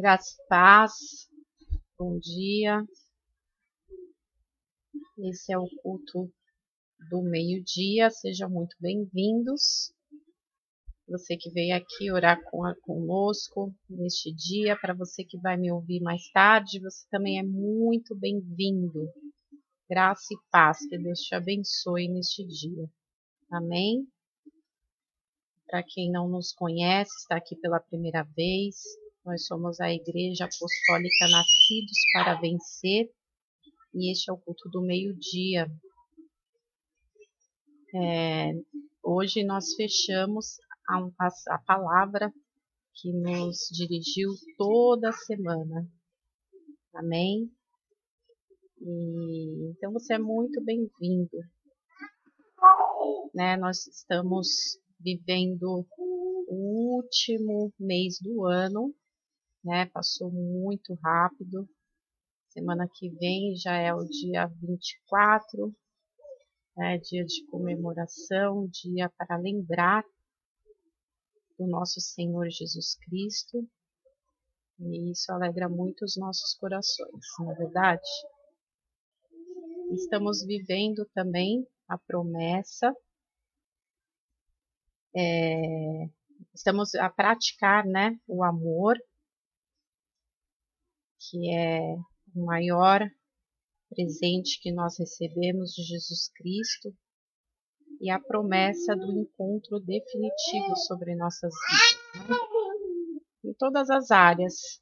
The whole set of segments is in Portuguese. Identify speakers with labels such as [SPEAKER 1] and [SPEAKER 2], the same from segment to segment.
[SPEAKER 1] Graça e paz, bom dia. Esse é o culto do meio-dia, sejam muito bem-vindos. Você que veio aqui orar com a, conosco neste dia, para você que vai me ouvir mais tarde, você também é muito bem-vindo. Graça e paz, que Deus te abençoe neste dia. Amém? Para quem não nos conhece, está aqui pela primeira vez, nós somos a Igreja Apostólica Nascidos para Vencer e este é o culto do meio-dia. É, hoje nós fechamos a, a, a palavra que nos dirigiu toda a semana. Amém? E, então você é muito bem-vindo. Né, nós estamos vivendo o último mês do ano, né? Passou muito rápido. Semana que vem já é o dia 24, né? Dia de comemoração, dia para lembrar do nosso Senhor Jesus Cristo. E isso alegra muito os nossos corações, não é verdade? Estamos vivendo também a promessa é, estamos a praticar né, o amor, que é o maior presente que nós recebemos de Jesus Cristo e a promessa do encontro definitivo sobre nossas vidas. Né? Em todas as áreas,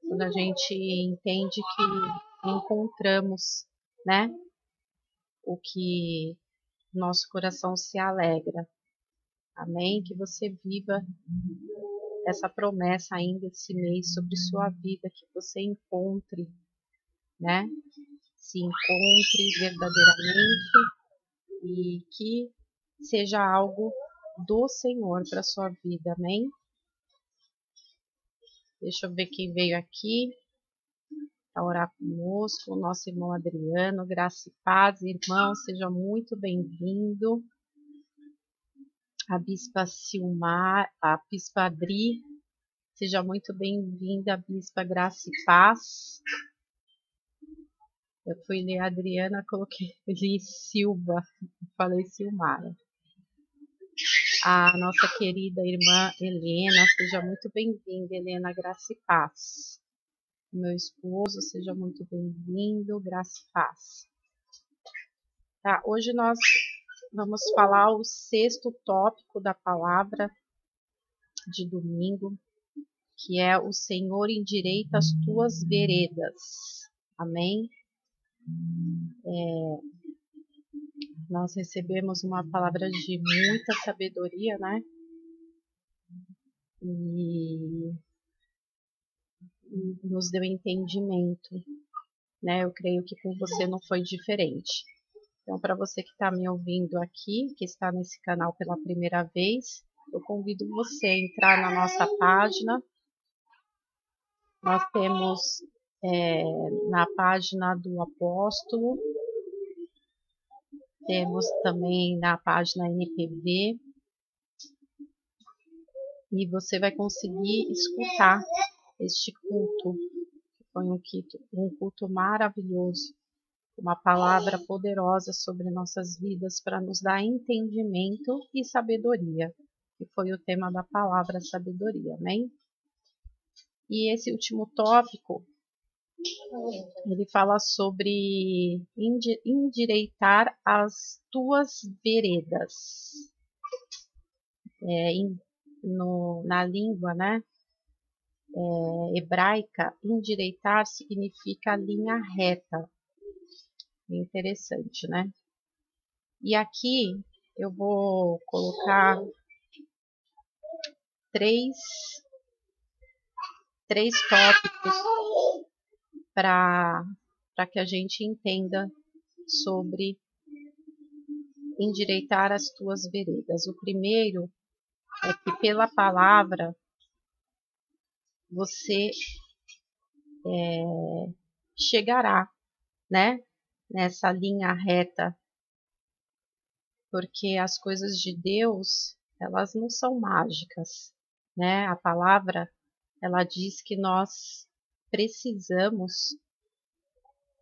[SPEAKER 1] quando a gente entende que encontramos, né, o que nosso coração se alegra, Amém? Que você viva essa promessa ainda esse mês sobre sua vida, que você encontre, né? Se encontre verdadeiramente e que seja algo do Senhor para sua vida, amém? Deixa eu ver quem veio aqui para orar conosco, o nosso irmão Adriano, graça e paz, irmão, seja muito bem-vindo a Bispa Silmar, a Bispa Adri. Seja muito bem-vinda, Bispa Graça e Paz. Eu fui ler Adriana, coloquei li Silva, falei Silmara. A nossa querida irmã Helena, seja muito bem-vinda, Helena, graça e paz. Meu esposo, seja muito bem-vindo, graça e paz. Tá, hoje nós vamos falar o sexto tópico da palavra de domingo, que é o Senhor endireita as tuas veredas. Amém? É, nós recebemos uma palavra de muita sabedoria, né? E, nos deu entendimento, né? Eu creio que com você não foi diferente. Então, para você que está me ouvindo aqui, que está nesse canal pela primeira vez, eu convido você a entrar na nossa página. Nós temos é, na página do apóstolo, temos também na página NPV, e você vai conseguir escutar este culto, que foi um culto, um culto maravilhoso uma palavra poderosa sobre nossas vidas para nos dar entendimento e sabedoria, que foi o tema da palavra sabedoria, amém? E esse último tópico, ele fala sobre endireitar as tuas veredas. É, no, na língua, né? É, hebraica, endireitar significa linha reta, interessante, né? E aqui eu vou colocar três, três tópicos para que a gente entenda sobre endireitar as tuas veredas. O primeiro é que pela palavra você é, chegará, né, nessa linha reta, porque as coisas de Deus, elas não são mágicas, né? A palavra, ela diz que nós precisamos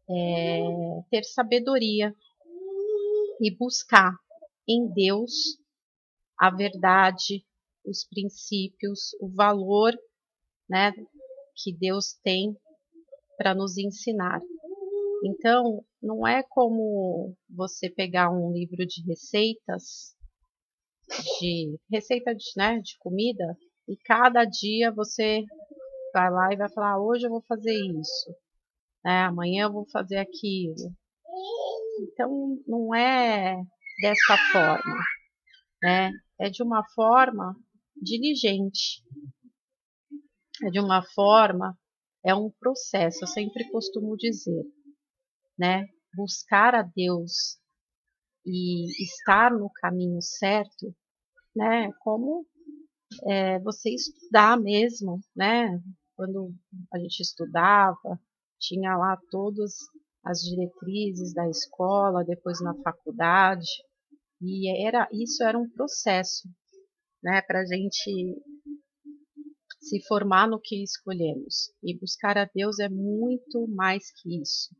[SPEAKER 1] é, ter sabedoria e buscar em Deus a verdade, os princípios, o valor né, que Deus tem para nos ensinar. Então, não é como você pegar um livro de receitas, de receita de, né, de comida, e cada dia você vai lá e vai falar: ah, hoje eu vou fazer isso, né, amanhã eu vou fazer aquilo. Então, não é dessa forma, né? É de uma forma diligente, é de uma forma, é um processo, eu sempre costumo dizer, né? Buscar a Deus e estar no caminho certo, né? Como é, você estudar mesmo, né? Quando a gente estudava, tinha lá todas as diretrizes da escola, depois na faculdade, e era isso era um processo, né? Para a gente se formar no que escolhemos. E buscar a Deus é muito mais que isso,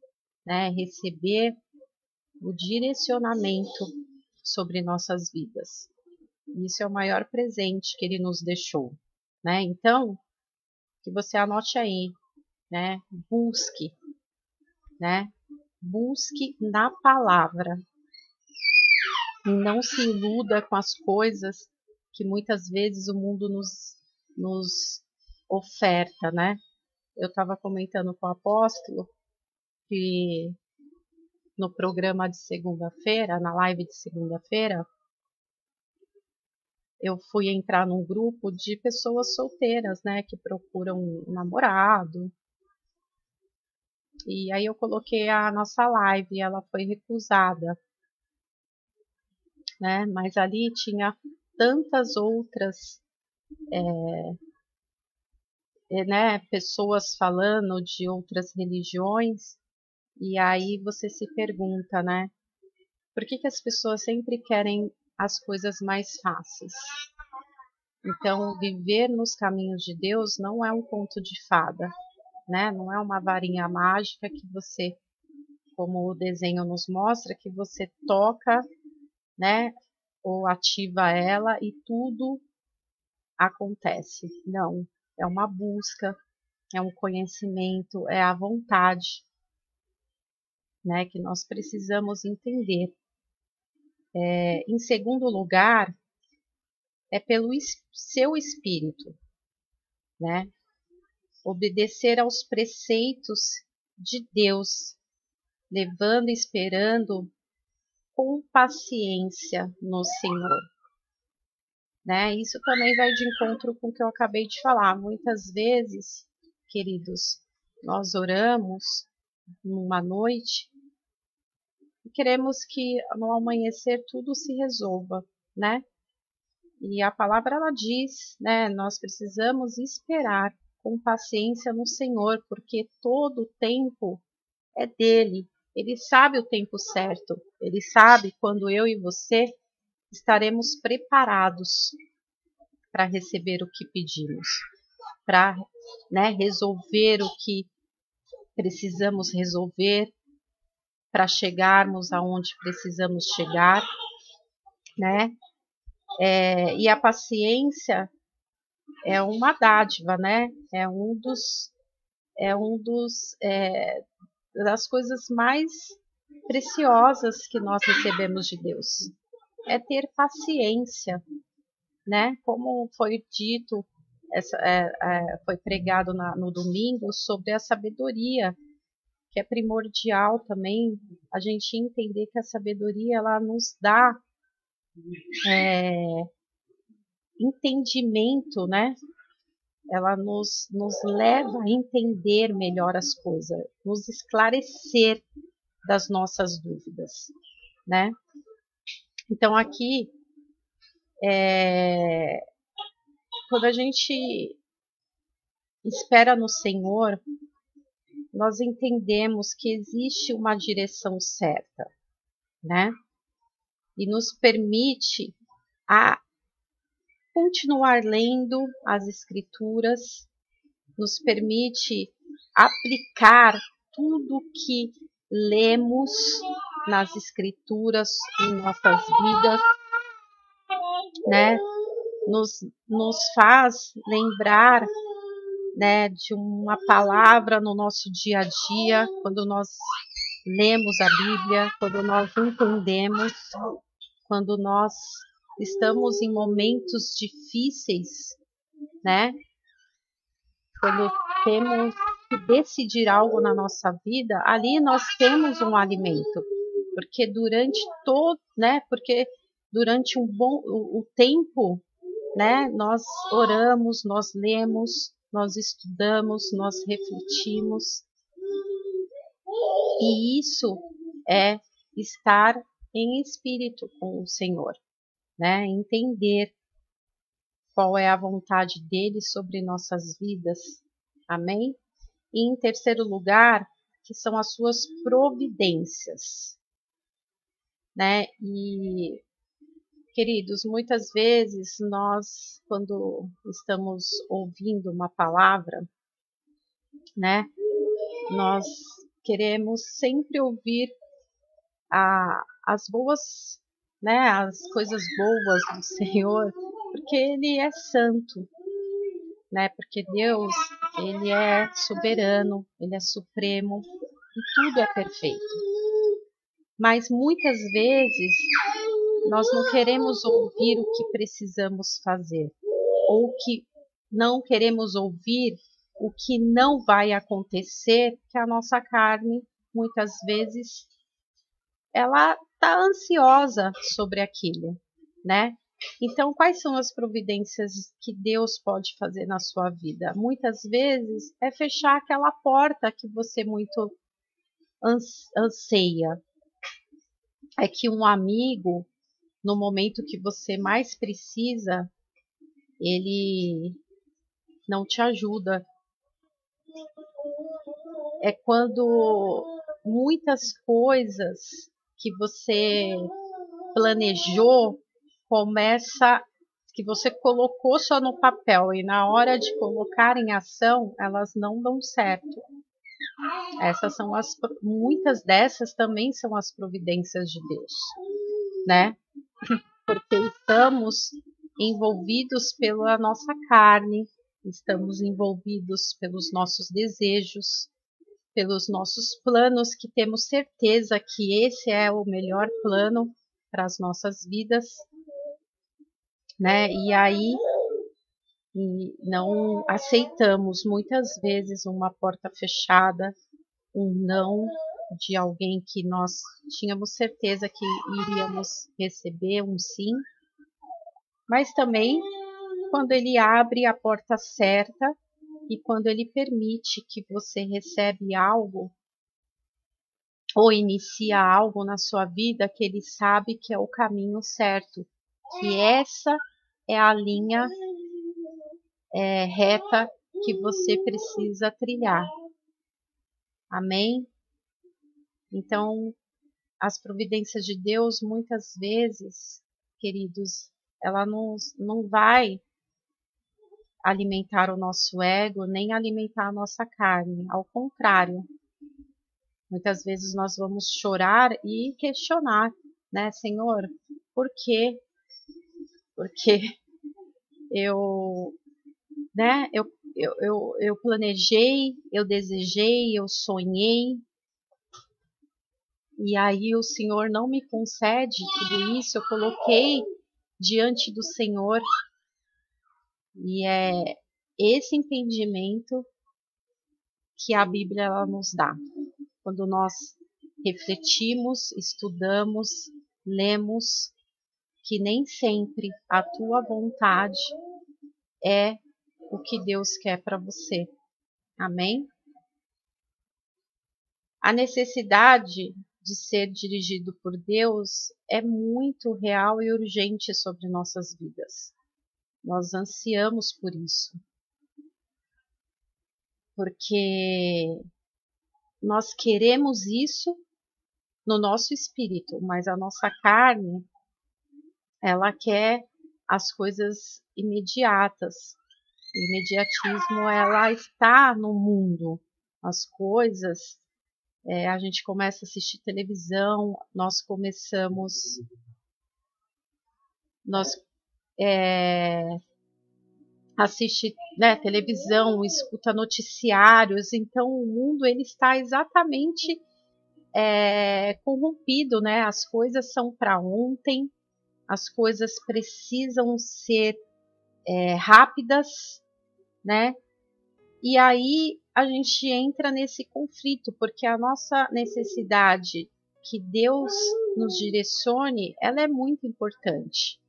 [SPEAKER 1] né? Receber o direcionamento sobre nossas vidas. Isso é o maior presente que ele nos deixou, né? Então, que você anote aí, né? Busque, né? Busque na palavra. Não se iluda com as coisas que muitas vezes o mundo nos nos oferta, né? Eu estava comentando com o apóstolo que no programa de segunda-feira, na live de segunda-feira, eu fui entrar num grupo de pessoas solteiras, né, que procuram um namorado. E aí eu coloquei a nossa live e ela foi recusada. Né? Mas ali tinha tantas outras é, né, pessoas falando de outras religiões, e aí você se pergunta, né? Por que, que as pessoas sempre querem as coisas mais fáceis? Então, viver nos caminhos de Deus não é um conto de fada, né? Não é uma varinha mágica que você, como o desenho nos mostra, que você toca, né? Ou ativa ela e tudo acontece. Não, é uma busca, é um conhecimento, é a vontade, né, que nós precisamos entender. É, em segundo lugar, é pelo seu espírito, né? Obedecer aos preceitos de Deus, levando e esperando com paciência no Senhor. Né? Isso também vai de encontro com o que eu acabei de falar. Muitas vezes, queridos, nós oramos numa noite queremos que no amanhecer tudo se resolva, né? E a palavra ela diz, né, nós precisamos esperar com paciência no Senhor, porque todo o tempo é dele. Ele sabe o tempo certo. Ele sabe quando eu e você estaremos preparados para receber o que pedimos, para né, resolver o que precisamos resolver, para chegarmos aonde precisamos chegar, né? É, e a paciência é uma dádiva, né? É um dos é um dos é, das coisas mais preciosas que nós recebemos de Deus é ter paciência, né? Como foi dito, essa, é, é, foi pregado na, no domingo sobre a sabedoria, que é primordial também a gente entender que a sabedoria ela nos dá é, entendimento, né? Ela nos, nos leva a entender melhor as coisas, nos esclarecer das nossas dúvidas, né? Então aqui, é, quando a gente espera no Senhor, nós entendemos que existe uma direção certa, né? E nos permite a continuar lendo as escrituras, nos permite aplicar tudo que lemos nas escrituras em nossas vidas, né? Nos, nos faz lembrar né, de uma palavra no nosso dia a dia, quando nós lemos a Bíblia, quando nós entendemos, quando nós estamos em momentos difíceis, né? Quando temos que decidir algo na nossa vida, ali nós temos um alimento, porque durante todo, né? Porque durante um bom o, o tempo, né? Nós oramos, nós lemos, nós estudamos, nós refletimos. E isso é estar em espírito com o Senhor, né? Entender qual é a vontade dele sobre nossas vidas. Amém? E em terceiro lugar, que são as suas providências. Né? E queridos, muitas vezes nós quando estamos ouvindo uma palavra, né? Nós queremos sempre ouvir a, as boas, né, as coisas boas do Senhor, porque Ele é santo, né? Porque Deus, Ele é soberano, Ele é supremo e tudo é perfeito. Mas muitas vezes nós não queremos ouvir o que precisamos fazer, ou que não queremos ouvir o que não vai acontecer, que a nossa carne muitas vezes ela está ansiosa sobre aquilo, né? Então, quais são as providências que Deus pode fazer na sua vida? Muitas vezes é fechar aquela porta que você muito anseia. É que um amigo, no momento que você mais precisa, ele não te ajuda. É quando muitas coisas que você planejou começa que você colocou só no papel e na hora de colocar em ação, elas não dão certo. Essas são as muitas dessas também são as providências de Deus, né? Porque estamos envolvidos pela nossa carne, estamos envolvidos pelos nossos desejos, pelos nossos planos que temos certeza que esse é o melhor plano para as nossas vidas né? E aí e não aceitamos muitas vezes uma porta fechada, um não de alguém que nós tínhamos certeza que iríamos receber um sim, mas também quando ele abre a porta certa e quando ele permite que você recebe algo ou inicia algo na sua vida que ele sabe que é o caminho certo, que essa é a linha é, reta que você precisa trilhar. Amém? Então, as providências de Deus, muitas vezes, queridos, ela não, não vai alimentar o nosso ego, nem alimentar a nossa carne. Ao contrário, muitas vezes nós vamos chorar e questionar, né, Senhor, por que porque eu, né, eu, eu, eu, eu planejei, eu desejei, eu sonhei, e aí o Senhor não me concede tudo isso, eu coloquei diante do Senhor, e é esse entendimento que a Bíblia ela nos dá. Quando nós refletimos, estudamos, lemos que nem sempre a tua vontade é o que Deus quer para você. Amém? A necessidade de ser dirigido por Deus é muito real e urgente sobre nossas vidas. Nós ansiamos por isso. Porque nós queremos isso no nosso espírito, mas a nossa carne ela quer as coisas imediatas, O imediatismo ela está no mundo. As coisas, é, a gente começa a assistir televisão, nós começamos, nós é, assiste né, televisão, escuta noticiários, então o mundo ele está exatamente é, corrompido, né? As coisas são para ontem, as coisas precisam ser é, rápidas, né? E aí a gente entra nesse conflito, porque a nossa necessidade que Deus nos direcione, ela é muito importante.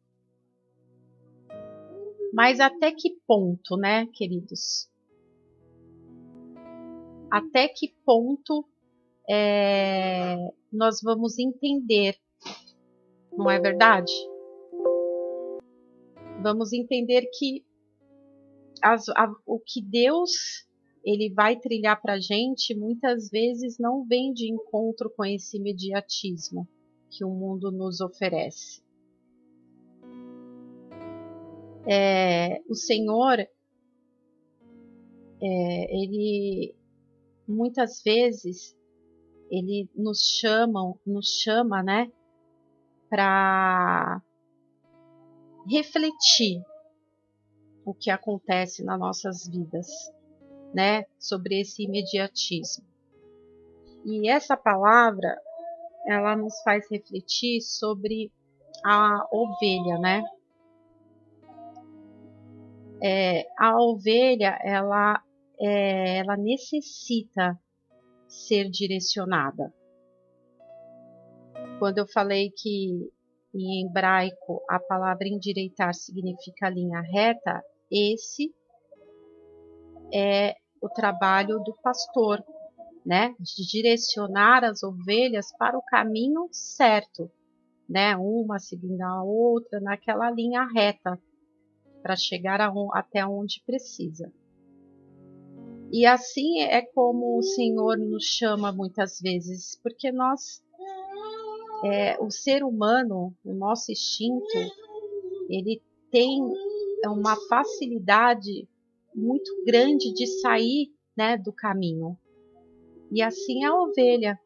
[SPEAKER 1] Mas até que ponto, né, queridos? Até que ponto é, nós vamos entender, não é verdade? Vamos entender que as, a, o que Deus ele vai trilhar para a gente muitas vezes não vem de encontro com esse imediatismo que o mundo nos oferece. É, o Senhor, é, ele muitas vezes ele nos chama, nos chama, né, para refletir o que acontece nas nossas vidas, né, sobre esse imediatismo. E essa palavra, ela nos faz refletir sobre a ovelha, né? é, a ovelha ela, é, ela necessita ser direcionada. Quando eu falei que em hebraico a palavra endireitar significa linha reta, esse é o trabalho do pastor, né? De direcionar as ovelhas para o caminho certo, né? Uma seguindo a outra naquela linha reta para chegar a, até onde precisa. E assim é como o Senhor nos chama muitas vezes, porque nós, é, o ser humano, o nosso instinto, ele tem uma facilidade muito grande de sair né, do caminho. E assim a ovelha,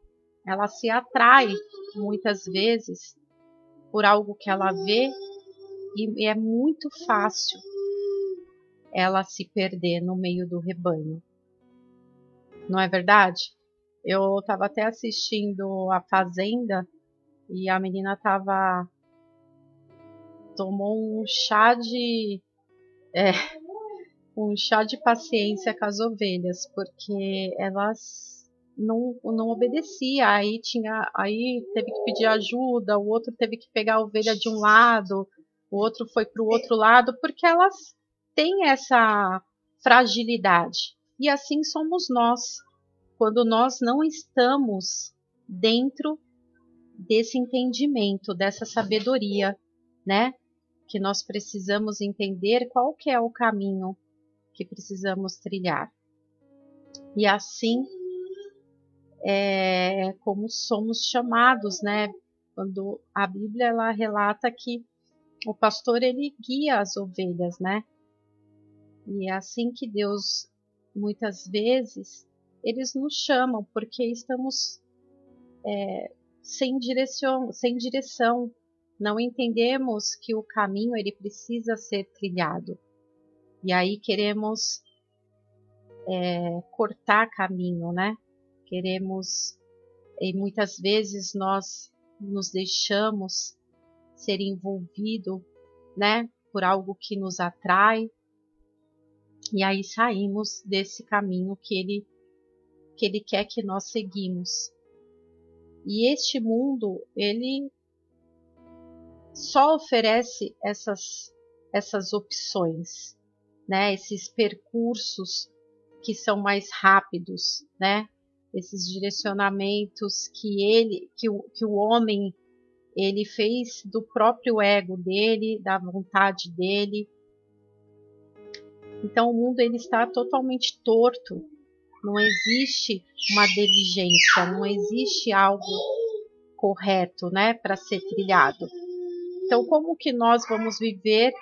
[SPEAKER 1] ela se atrai muitas vezes por algo que ela vê e é muito fácil ela se perder no meio do rebanho. Não é verdade? Eu estava até assistindo a Fazenda e a menina tava tomou um chá de é, um chá de paciência com as ovelhas, porque elas não, não obedecia. Aí tinha, aí teve que pedir ajuda, o outro teve que pegar a ovelha de um lado, o outro foi para o outro lado, porque elas têm essa fragilidade. E assim somos nós, quando nós não estamos dentro desse entendimento, dessa sabedoria, né? Que nós precisamos entender qual que é o caminho que precisamos trilhar. E assim é como somos chamados, né? Quando a Bíblia ela relata que o pastor ele guia as ovelhas, né? E é assim que Deus muitas vezes eles nos chamam porque estamos é, sem direção, sem direção, não entendemos que o caminho ele precisa ser trilhado. E aí queremos é, cortar caminho, né? Queremos e muitas vezes nós nos deixamos ser envolvido, né, por algo que nos atrai. E aí saímos desse caminho que ele que ele quer que nós seguimos. E este mundo, ele só oferece essas essas opções, né? Esses percursos que são mais rápidos, né? Esses direcionamentos que ele, que o, que o homem ele fez do próprio ego dele, da vontade dele. Então o mundo ele está totalmente torto. Não existe uma diligência, não existe algo correto, né, para ser trilhado. Então como que nós vamos viver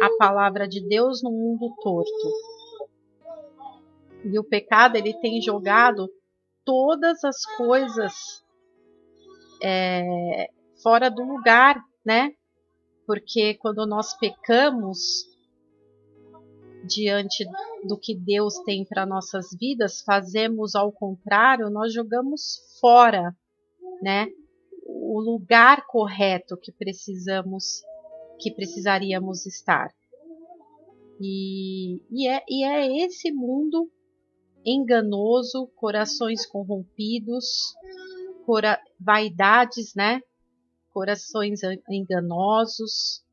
[SPEAKER 1] a palavra de Deus no mundo torto. E o pecado ele tem jogado todas as coisas é, fora do lugar, né? Porque quando nós pecamos diante do que Deus tem para nossas vidas, fazemos ao contrário, nós jogamos fora, né? O lugar correto que precisamos, que precisaríamos estar. E, e, é, e é esse mundo enganoso, corações corrompidos, cora vaidades, né? Corações enganosos,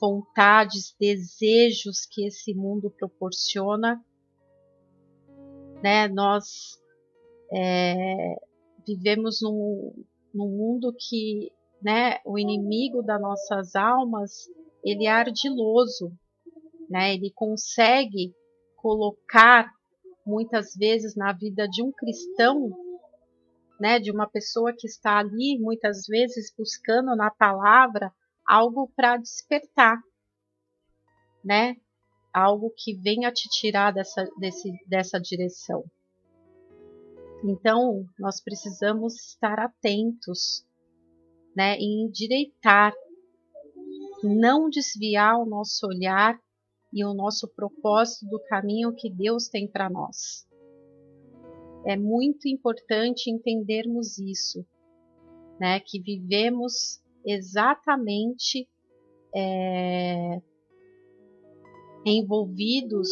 [SPEAKER 1] vontades, desejos que esse mundo proporciona, né? Nós é, vivemos num, num mundo que, né? O inimigo das nossas almas, ele é ardiloso, né? Ele consegue colocar muitas vezes na vida de um cristão, né, de uma pessoa que está ali muitas vezes buscando na palavra algo para despertar, né? Algo que venha te tirar dessa, desse, dessa direção. Então, nós precisamos estar atentos, né, e endireitar, não desviar o nosso olhar e o nosso propósito do caminho que Deus tem para nós. É muito importante entendermos isso, né? Que vivemos exatamente é, envolvidos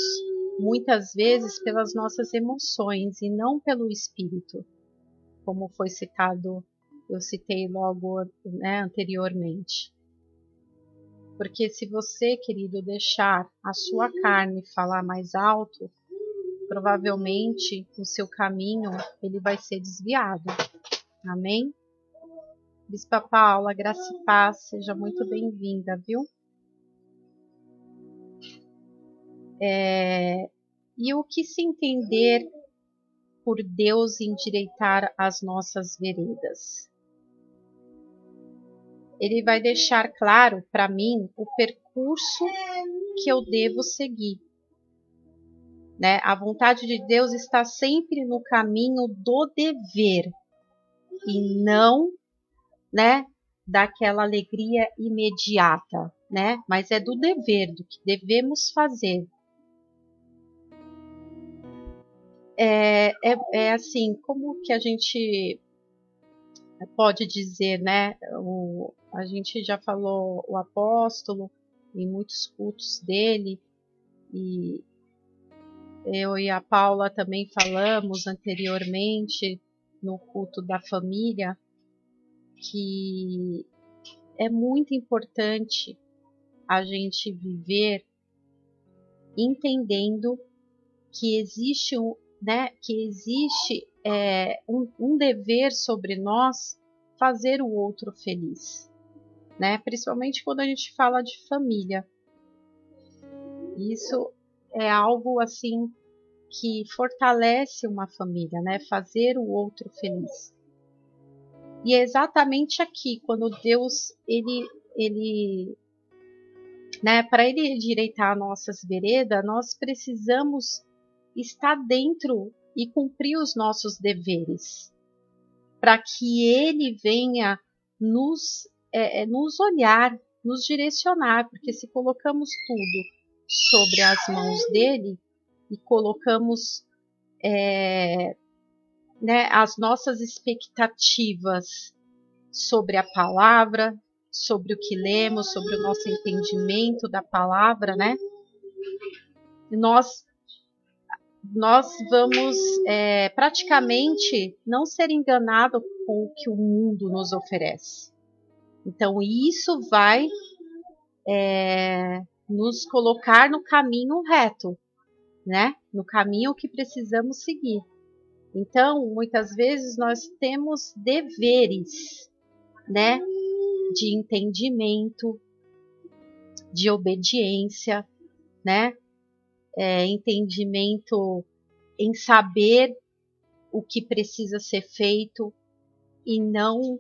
[SPEAKER 1] muitas vezes pelas nossas emoções e não pelo espírito, como foi citado, eu citei logo né, anteriormente. Porque se você, querido, deixar a sua carne falar mais alto, provavelmente o seu caminho ele vai ser desviado. Amém? Bispa Paula, graça e paz, seja muito bem-vinda, viu? É, e o que se entender por Deus endireitar as nossas veredas? Ele vai deixar claro para mim o percurso que eu devo seguir. Né? A vontade de Deus está sempre no caminho do dever e não, né, daquela alegria imediata, né? Mas é do dever, do que devemos fazer. É, é, é assim, como que a gente pode dizer, né? O, a gente já falou o apóstolo em muitos cultos dele e eu e a Paula também falamos anteriormente no culto da família que é muito importante a gente viver entendendo que existe né, que existe é, um, um dever sobre nós fazer o outro feliz, né? Principalmente quando a gente fala de família. Isso é algo assim que fortalece uma família, né? Fazer o outro feliz. E é exatamente aqui quando Deus ele ele né, para ele endireitar nossas veredas, nós precisamos estar dentro e cumprir os nossos deveres, para que ele venha nos, é, é, nos olhar, nos direcionar, porque se colocamos tudo sobre as mãos dele e colocamos é, né, as nossas expectativas sobre a palavra, sobre o que lemos, sobre o nosso entendimento da palavra, né? Nós nós vamos é, praticamente não ser enganados com o que o mundo nos oferece. Então, isso vai é, nos colocar no caminho reto, né? No caminho que precisamos seguir. Então, muitas vezes nós temos deveres, né? De entendimento, de obediência, né? É, entendimento em saber o que precisa ser feito e não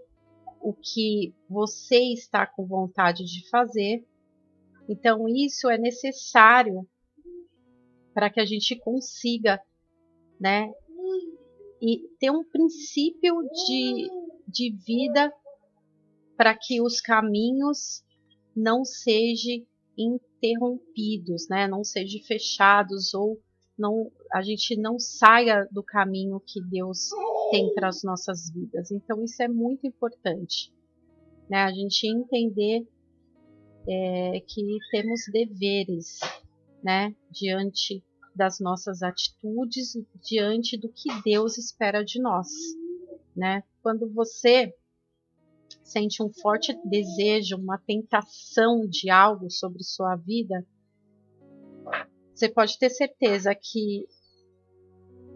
[SPEAKER 1] o que você está com vontade de fazer, Então, isso é necessário para que a gente consiga, né, e ter um princípio de, de vida para que os caminhos não sejam interrompidos, né, não sejam fechados ou não, a gente não saia do caminho que Deus tem para as nossas vidas. Então isso é muito importante, né? A gente entender é, que temos deveres, né? Diante das nossas atitudes, diante do que Deus espera de nós, né? Quando você sente um forte desejo, uma tentação de algo sobre sua vida, você pode ter certeza que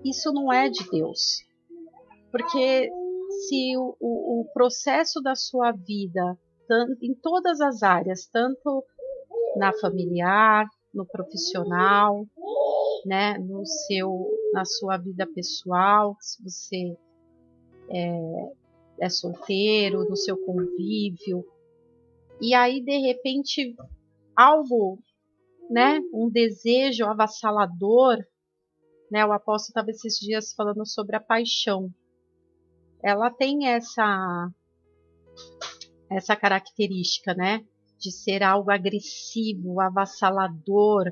[SPEAKER 1] isso não é de Deus. Porque se o, o, o processo da sua vida, em todas as áreas, tanto na familiar, no profissional, né, no seu, na sua vida pessoal, se você é, é solteiro, no seu convívio, e aí de repente algo né, um desejo avassalador, né, o apóstolo estava esses dias falando sobre a paixão. Ela tem essa essa característica, né, de ser algo agressivo, avassalador,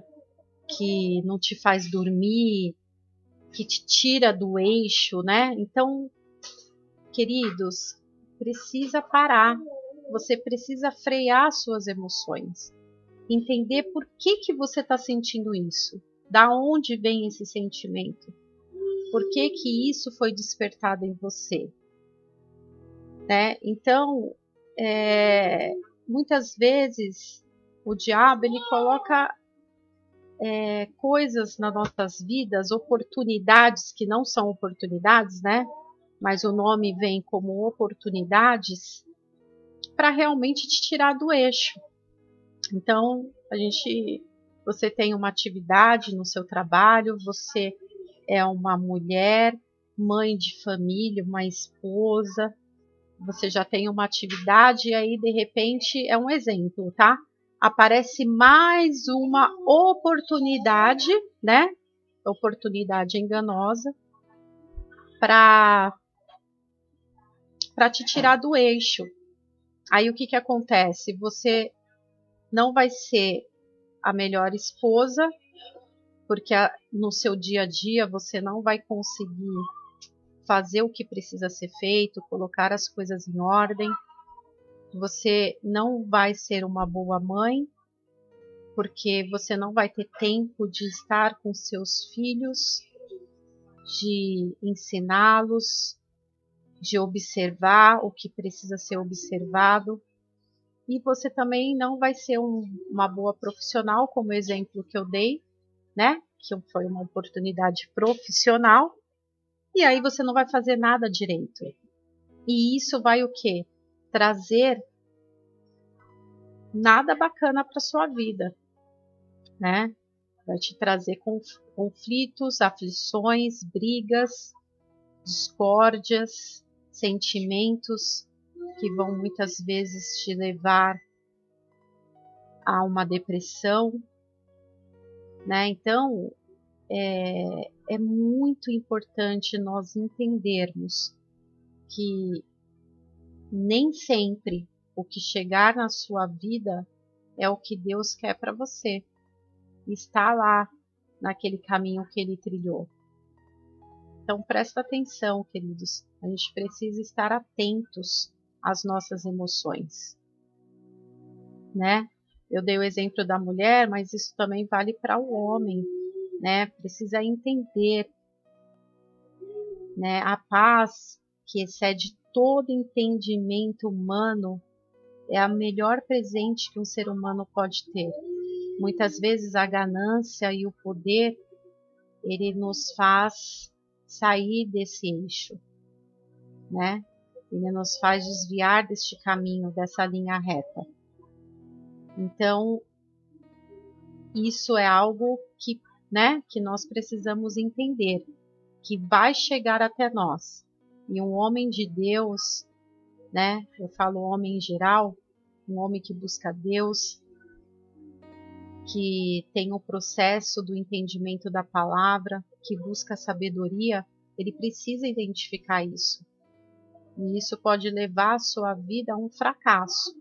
[SPEAKER 1] que não te faz dormir, que te tira do eixo, né? Então, queridos, precisa parar. Você precisa frear suas emoções entender por que, que você está sentindo isso, da onde vem esse sentimento, por que, que isso foi despertado em você. Né? Então, é, muitas vezes o diabo ele coloca é, coisas nas nossas vidas, oportunidades que não são oportunidades, né? Mas o nome vem como oportunidades para realmente te tirar do eixo. Então, a gente, você tem uma atividade no seu trabalho, você é uma mulher, mãe de família, uma esposa, você já tem uma atividade e aí de repente é um exemplo, tá? Aparece mais uma oportunidade, né? Oportunidade enganosa para para te tirar do eixo. Aí o que que acontece? Você não vai ser a melhor esposa, porque no seu dia a dia você não vai conseguir fazer o que precisa ser feito, colocar as coisas em ordem. Você não vai ser uma boa mãe, porque você não vai ter tempo de estar com seus filhos, de ensiná-los, de observar o que precisa ser observado e você também não vai ser um, uma boa profissional, como o exemplo que eu dei, né? Que foi uma oportunidade profissional. E aí você não vai fazer nada direito. E isso vai o quê? Trazer nada bacana para sua vida, né? Vai te trazer conflitos, aflições, brigas, discórdias, sentimentos que vão muitas vezes te levar a uma depressão, né? Então é, é muito importante nós entendermos que nem sempre o que chegar na sua vida é o que Deus quer para você. Está lá naquele caminho que ele trilhou. Então presta atenção, queridos. A gente precisa estar atentos as nossas emoções, né? Eu dei o exemplo da mulher, mas isso também vale para o homem, né? Precisa entender, né? A paz que excede todo entendimento humano é a melhor presente que um ser humano pode ter. Muitas vezes a ganância e o poder ele nos faz sair desse eixo, né? Ele nos faz desviar deste caminho, dessa linha reta. Então, isso é algo que, né, que nós precisamos entender, que vai chegar até nós. E um homem de Deus, né, eu falo homem em geral, um homem que busca Deus, que tem o processo do entendimento da palavra, que busca sabedoria, ele precisa identificar isso. E isso pode levar a sua vida a um fracasso.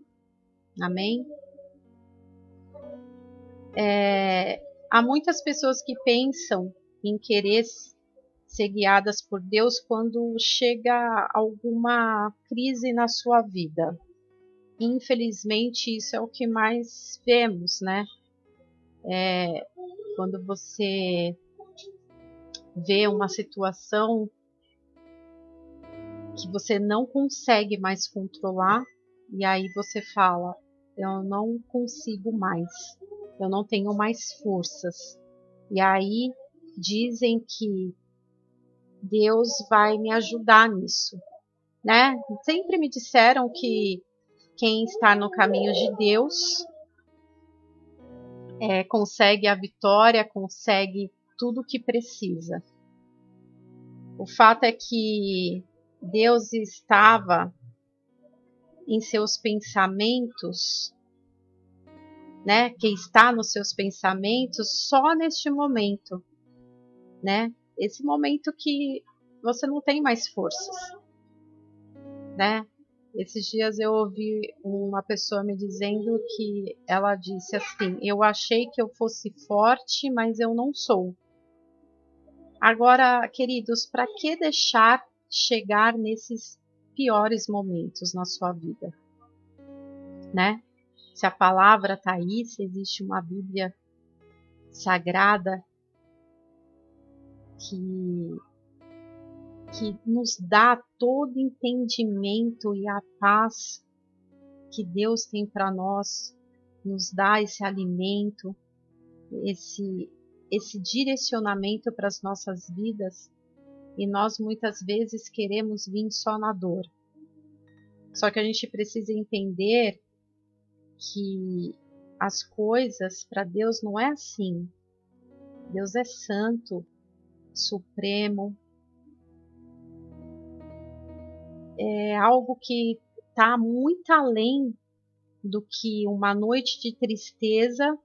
[SPEAKER 1] Amém? É, há muitas pessoas que pensam em querer ser guiadas por Deus quando chega alguma crise na sua vida. Infelizmente, isso é o que mais vemos, né? É, quando você vê uma situação que você não consegue mais controlar e aí você fala: eu não consigo mais, eu não tenho mais forças. E aí dizem que Deus vai me ajudar nisso, né? Sempre me disseram que quem está no caminho de Deus é, consegue a vitória, consegue tudo o que precisa. O fato é que Deus estava em seus pensamentos, né? Que está nos seus pensamentos só neste momento, né? Esse momento que você não tem mais forças, né? Esses dias eu ouvi uma pessoa me dizendo que ela disse assim: Eu achei que eu fosse forte, mas eu não sou. Agora, queridos, para que deixar chegar nesses piores momentos na sua vida? Né? Se a palavra está aí, se existe uma Bíblia sagrada que que nos dá todo entendimento e a paz que Deus tem para nós, nos dá esse alimento, esse esse direcionamento para as nossas vidas e nós muitas vezes queremos vir só na dor. Só que a gente precisa entender que as coisas para Deus não é assim. Deus é santo, supremo. É algo que está muito além do que uma noite de tristeza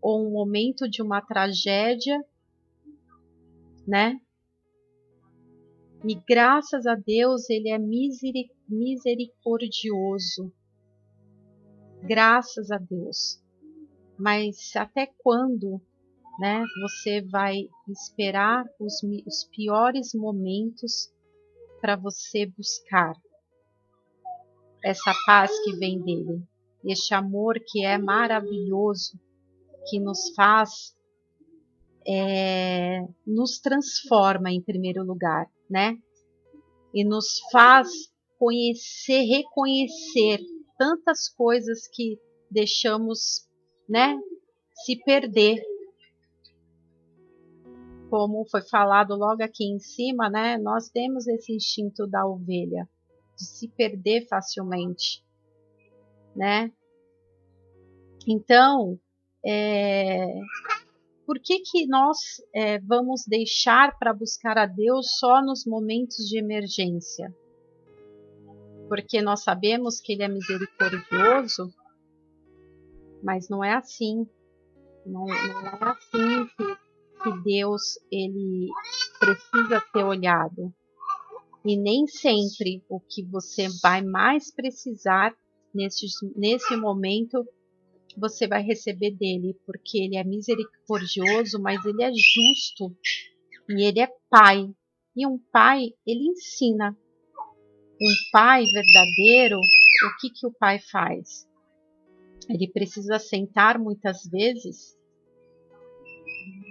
[SPEAKER 1] ou um momento de uma tragédia, né? E graças a Deus ele é misericordioso. Graças a Deus. Mas até quando, né, você vai esperar os, os piores momentos para você buscar essa paz que vem dele, este amor que é maravilhoso que nos faz, é, nos transforma em primeiro lugar, né? E nos faz conhecer, reconhecer tantas coisas que deixamos, né, se perder. Como foi falado logo aqui em cima, né? Nós temos esse instinto da ovelha de se perder facilmente, né? Então, é, por que, que nós é, vamos deixar para buscar a Deus só nos momentos de emergência? Porque nós sabemos que Ele é misericordioso, mas não é assim. Não, não é assim que, que Deus ele precisa ser olhado. E nem sempre o que você vai mais precisar nesse, nesse momento você vai receber dele, porque ele é misericordioso, mas ele é justo e ele é pai. E um pai, ele ensina. Um pai verdadeiro, o que que o pai faz? Ele precisa sentar muitas vezes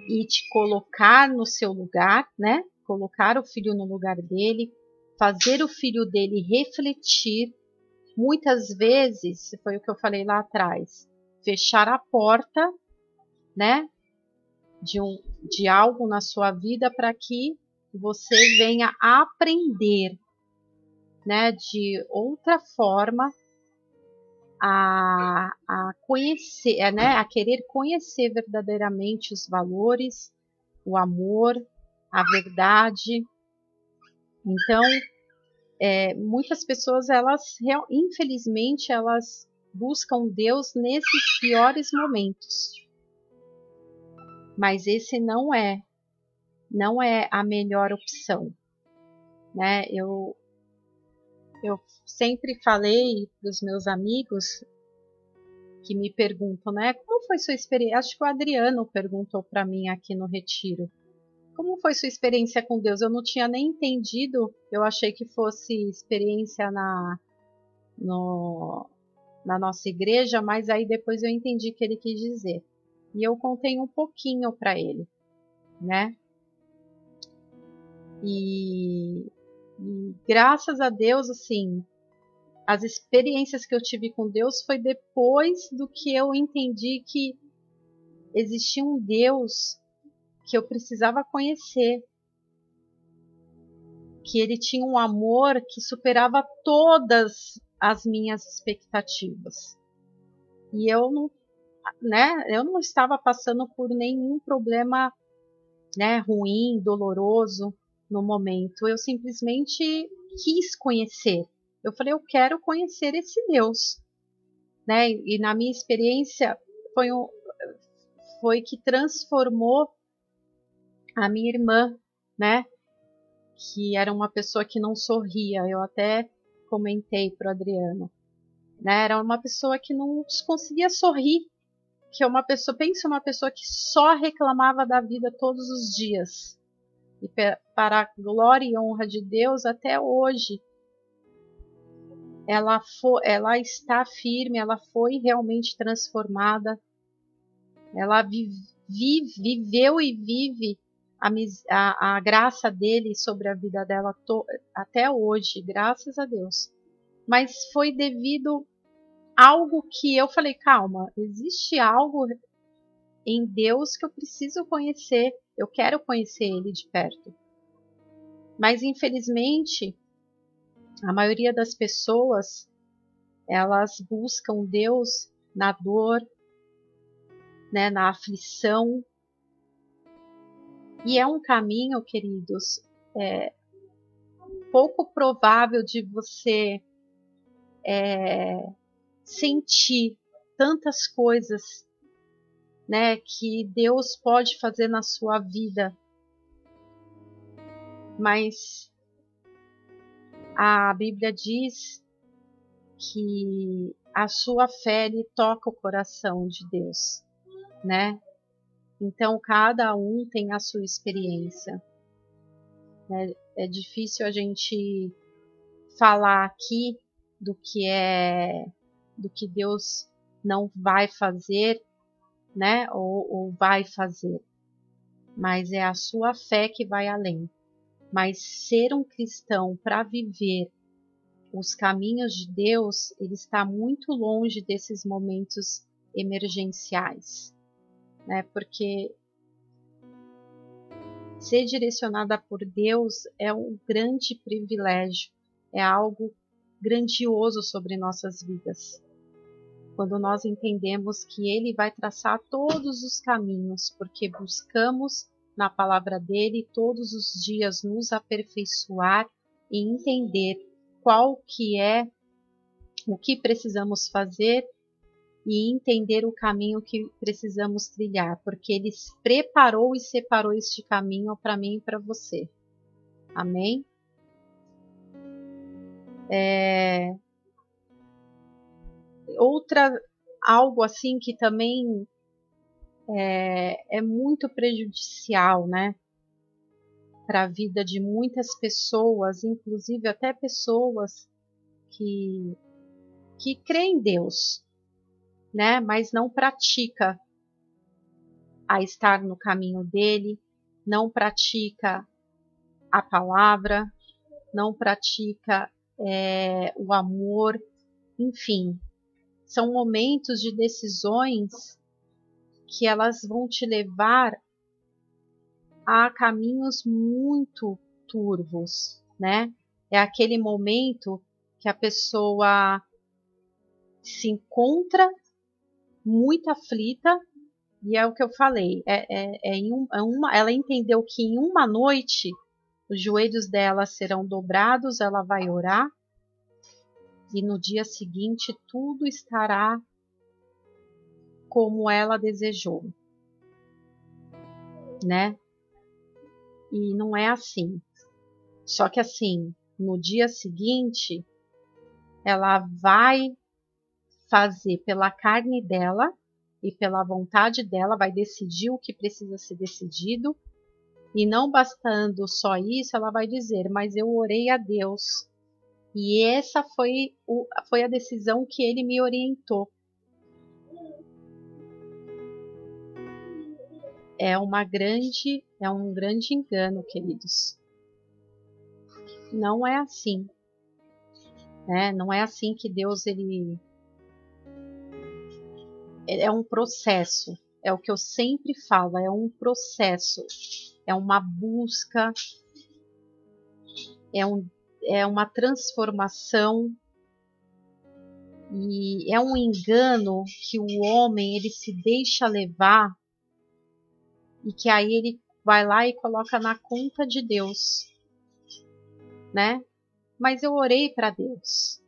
[SPEAKER 1] e te colocar no seu lugar, né? Colocar o filho no lugar dele, fazer o filho dele refletir. Muitas vezes, foi o que eu falei lá atrás, fechar a porta, né, de, um, de algo na sua vida para que você venha aprender, né, de outra forma a, a conhecer, é, né, a querer conhecer verdadeiramente os valores, o amor, a verdade. Então, é, muitas pessoas, elas, infelizmente, elas buscam Deus nesses piores momentos. mas esse não é, não é a melhor opção, né? Eu eu sempre falei para os meus amigos que me perguntam, né? Como foi sua experiência? Acho que o Adriano perguntou para mim aqui no retiro. Como foi sua experiência com Deus? Eu não tinha nem entendido. Eu achei que fosse experiência na no, na nossa igreja, mas aí depois eu entendi o que ele quis dizer. E eu contei um pouquinho para ele, né? E, e graças a Deus, assim, as experiências que eu tive com Deus foi depois do que eu entendi que existia um Deus que eu precisava conhecer. Que ele tinha um amor que superava todas as minhas expectativas. E eu não, né, eu não estava passando por nenhum problema, né, ruim, doloroso no momento. Eu simplesmente quis conhecer. Eu falei, eu quero conhecer esse Deus, né? E na minha experiência foi um, foi que transformou a minha irmã, né? Que era uma pessoa que não sorria. Eu até comentei pro Adriano. Né? Era uma pessoa que não conseguia sorrir. Que é uma pessoa, pensa uma pessoa que só reclamava da vida todos os dias. E para a glória e honra de Deus, até hoje, ela, for, ela está firme, ela foi realmente transformada. Ela vive, viveu e vive a, a, a graça dele sobre a vida dela to, até hoje, graças a Deus. Mas foi devido algo que eu falei, calma, existe algo em Deus que eu preciso conhecer, eu quero conhecer ele de perto. Mas infelizmente, a maioria das pessoas elas buscam Deus na dor, né, na aflição, e é um caminho, queridos, é, pouco provável de você é, sentir tantas coisas né, que Deus pode fazer na sua vida. Mas a Bíblia diz que a sua fé lhe toca o coração de Deus, né? Então, cada um tem a sua experiência. É, é difícil a gente falar aqui do que é, do que Deus não vai fazer, né? Ou, ou vai fazer. Mas é a sua fé que vai além. Mas ser um cristão para viver os caminhos de Deus, ele está muito longe desses momentos emergenciais né? Porque ser direcionada por Deus é um grande privilégio, é algo grandioso sobre nossas vidas. Quando nós entendemos que Ele vai traçar todos os caminhos, porque buscamos na palavra dele todos os dias nos aperfeiçoar e entender qual que é o que precisamos fazer e entender o caminho que precisamos trilhar, porque Ele preparou e separou este caminho para mim e para você. Amém? É... Outra algo assim que também é, é muito prejudicial, né? Para a vida de muitas pessoas, inclusive até pessoas que que creem em Deus, né? Mas não pratica a estar no caminho dele, não pratica a palavra, não pratica é, o amor, enfim, são momentos de decisões que elas vão te levar a caminhos muito turvos, né? É aquele momento que a pessoa se encontra muito aflita e é o que eu falei. É, é, é, um, é uma, ela entendeu que em uma noite os joelhos dela serão dobrados, ela vai orar e no dia seguinte tudo estará como ela desejou. né? E não é assim. Só que assim, no dia seguinte, ela vai fazer pela carne dela e pela vontade dela, vai decidir o que precisa ser decidido. E não bastando só isso, ela vai dizer: Mas eu orei a Deus. E essa foi, o, foi a decisão que ele me orientou. É uma grande, é um grande engano, queridos. Não é assim. Né? Não é assim que Deus ele é um processo. É o que eu sempre falo, é um processo, é uma busca, é, um, é uma transformação e é um engano que o homem ele se deixa levar e que aí ele vai lá e coloca na conta de Deus, né? Mas eu orei para Deus.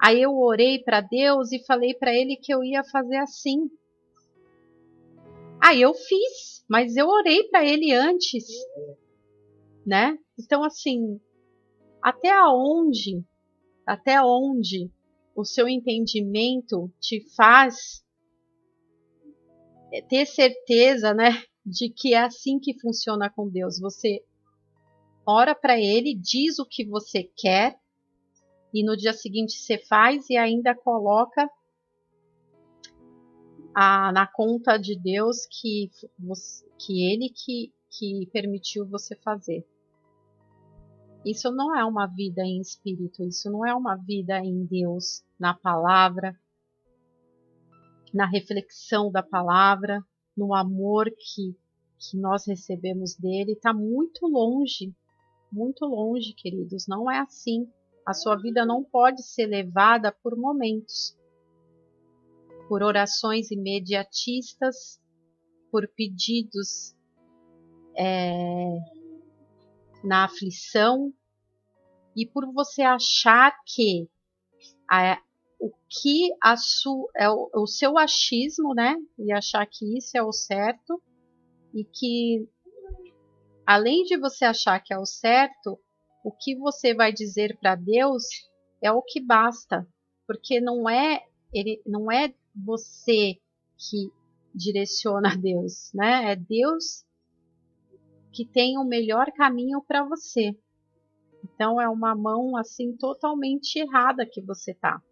[SPEAKER 1] Aí eu orei para Deus e falei para ele que eu ia fazer assim. Aí eu fiz, mas eu orei para ele antes, né? Então assim, até onde, até onde o seu entendimento te faz ter certeza, né, de que é assim que funciona com Deus. Você ora para ele, diz o que você quer e no dia seguinte você faz e ainda coloca a, na conta de Deus que, que Ele que, que permitiu você fazer. Isso não é uma vida em espírito, isso não é uma vida em Deus, na palavra, na reflexão da palavra, no amor que, que nós recebemos dele. Está muito longe, muito longe, queridos. Não é assim. A sua vida não pode ser levada por momentos, por orações imediatistas, por pedidos é, na aflição e por você achar que a, o que a su, é o, o seu achismo, né? E achar que isso é o certo e que além de você achar que é o certo, o que você vai dizer para Deus é o que basta, porque não é ele não é você que direciona a Deus, né? É Deus que tem o melhor caminho para você. Então é uma mão assim totalmente errada que você tá.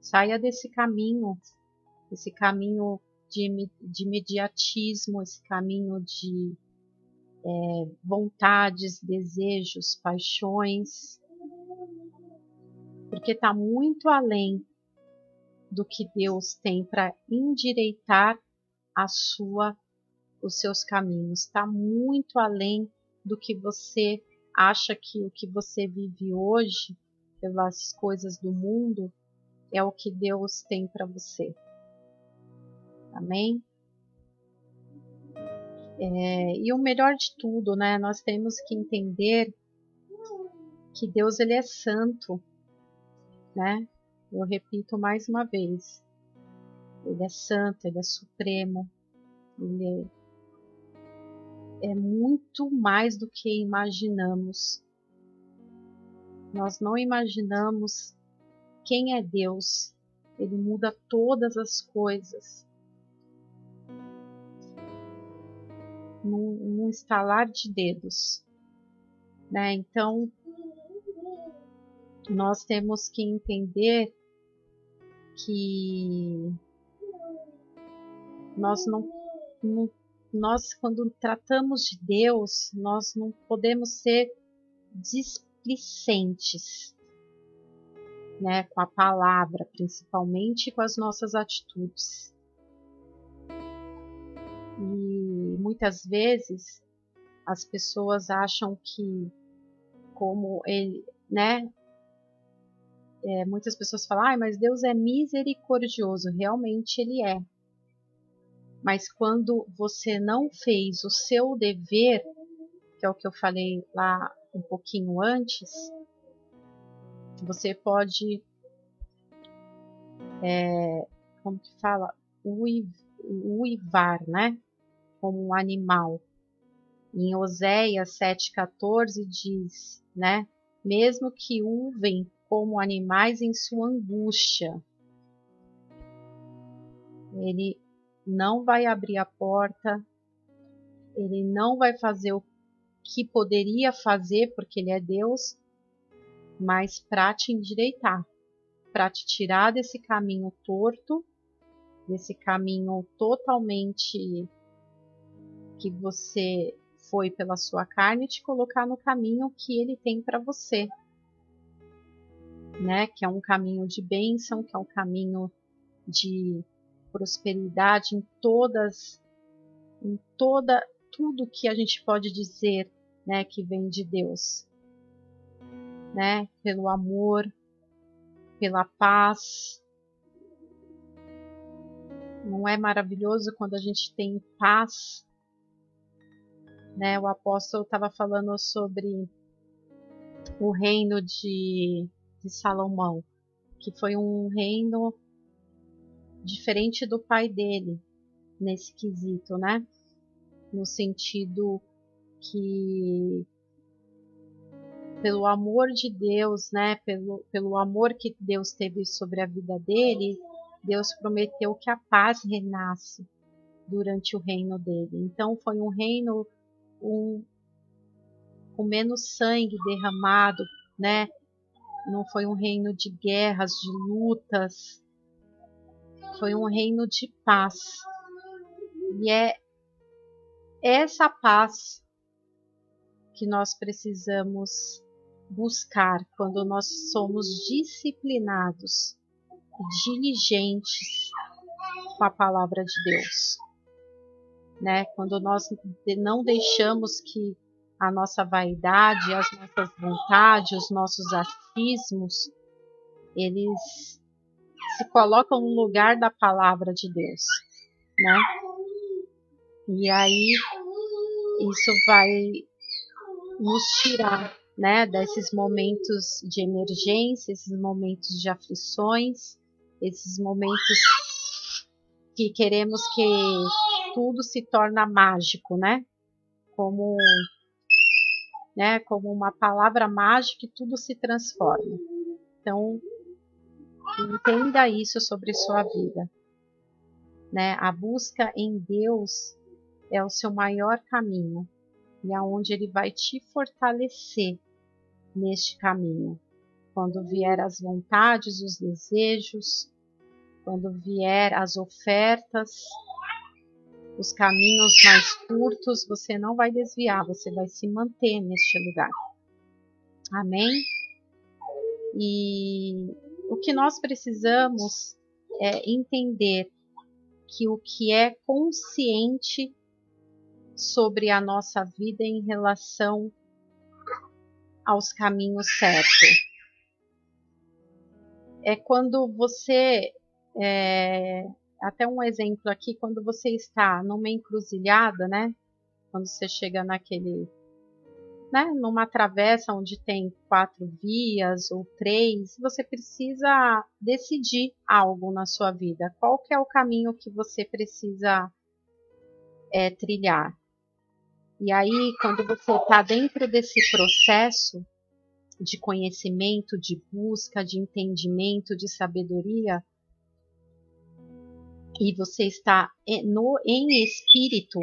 [SPEAKER 1] Saia desse caminho, esse caminho de, de imediatismo, esse caminho de é, vontades, desejos, paixões, porque está muito além do que Deus tem para endireitar a sua, os seus caminhos. Está muito além do que você acha que o que você vive hoje, pelas coisas do mundo, é o que Deus tem para você. Amém? É, e o melhor de tudo, né? Nós temos que entender que Deus ele é santo, né? Eu repito mais uma vez, ele é santo, ele é supremo, ele é, é muito mais do que imaginamos. Nós não imaginamos quem é Deus. Ele muda todas as coisas. Num, num estalar de dedos. Né? Então, nós temos que entender que nós não, não, nós quando tratamos de Deus, nós não podemos ser displicentes, né, com a palavra, principalmente com as nossas atitudes. E muitas vezes as pessoas acham que, como ele, né? É, muitas pessoas falam, ah, mas Deus é misericordioso. Realmente Ele é. Mas quando você não fez o seu dever, que é o que eu falei lá um pouquinho antes, você pode, é, como que fala, uivar, né? Como um animal. Em Oséias 7,14 diz, né? Mesmo que uvem como animais em sua angústia, ele não vai abrir a porta, ele não vai fazer o que poderia fazer, porque ele é Deus, mas para te endireitar, para te tirar desse caminho torto, desse caminho totalmente que você foi pela sua carne, te colocar no caminho que ele tem para você. Né? Que é um caminho de bênção, que é um caminho de prosperidade em todas em toda tudo que a gente pode dizer, né, que vem de Deus. Né? Pelo amor, pela paz. Não é maravilhoso quando a gente tem paz né? O apóstolo estava falando sobre o reino de, de Salomão, que foi um reino diferente do pai dele nesse quesito, né? No sentido que pelo amor de Deus, né, pelo, pelo amor que Deus teve sobre a vida dele, Deus prometeu que a paz reinasse durante o reino dele. Então foi um reino um, com menos sangue derramado, né? Não foi um reino de guerras, de lutas, foi um reino de paz. E é essa paz que nós precisamos buscar quando nós somos disciplinados diligentes com a palavra de Deus né? Quando nós não deixamos que a nossa vaidade, as nossas vontades, os nossos achismos, eles se colocam no lugar da palavra de Deus, né? E aí isso vai nos tirar, né, desses momentos de emergência, esses momentos de aflições, esses momentos que queremos que tudo se torna mágico, né? Como, né? Como uma palavra mágica e tudo se transforma. Então, entenda isso sobre sua vida. Né? A busca em Deus é o seu maior caminho e aonde é ele vai te fortalecer neste caminho. Quando vier as vontades, os desejos, quando vier as ofertas, os caminhos mais curtos, você não vai desviar, você vai se manter neste lugar. Amém? E o que nós precisamos é entender que o que é consciente sobre a nossa vida em relação aos caminhos certos. É quando você é, até um exemplo aqui, quando você está numa encruzilhada, né? Quando você chega naquele, né? Numa travessa onde tem quatro vias ou três, você precisa decidir algo na sua vida. Qual que é o caminho que você precisa é, trilhar? E aí, quando você está dentro desse processo de conhecimento, de busca, de entendimento, de sabedoria, e você está no, em espírito,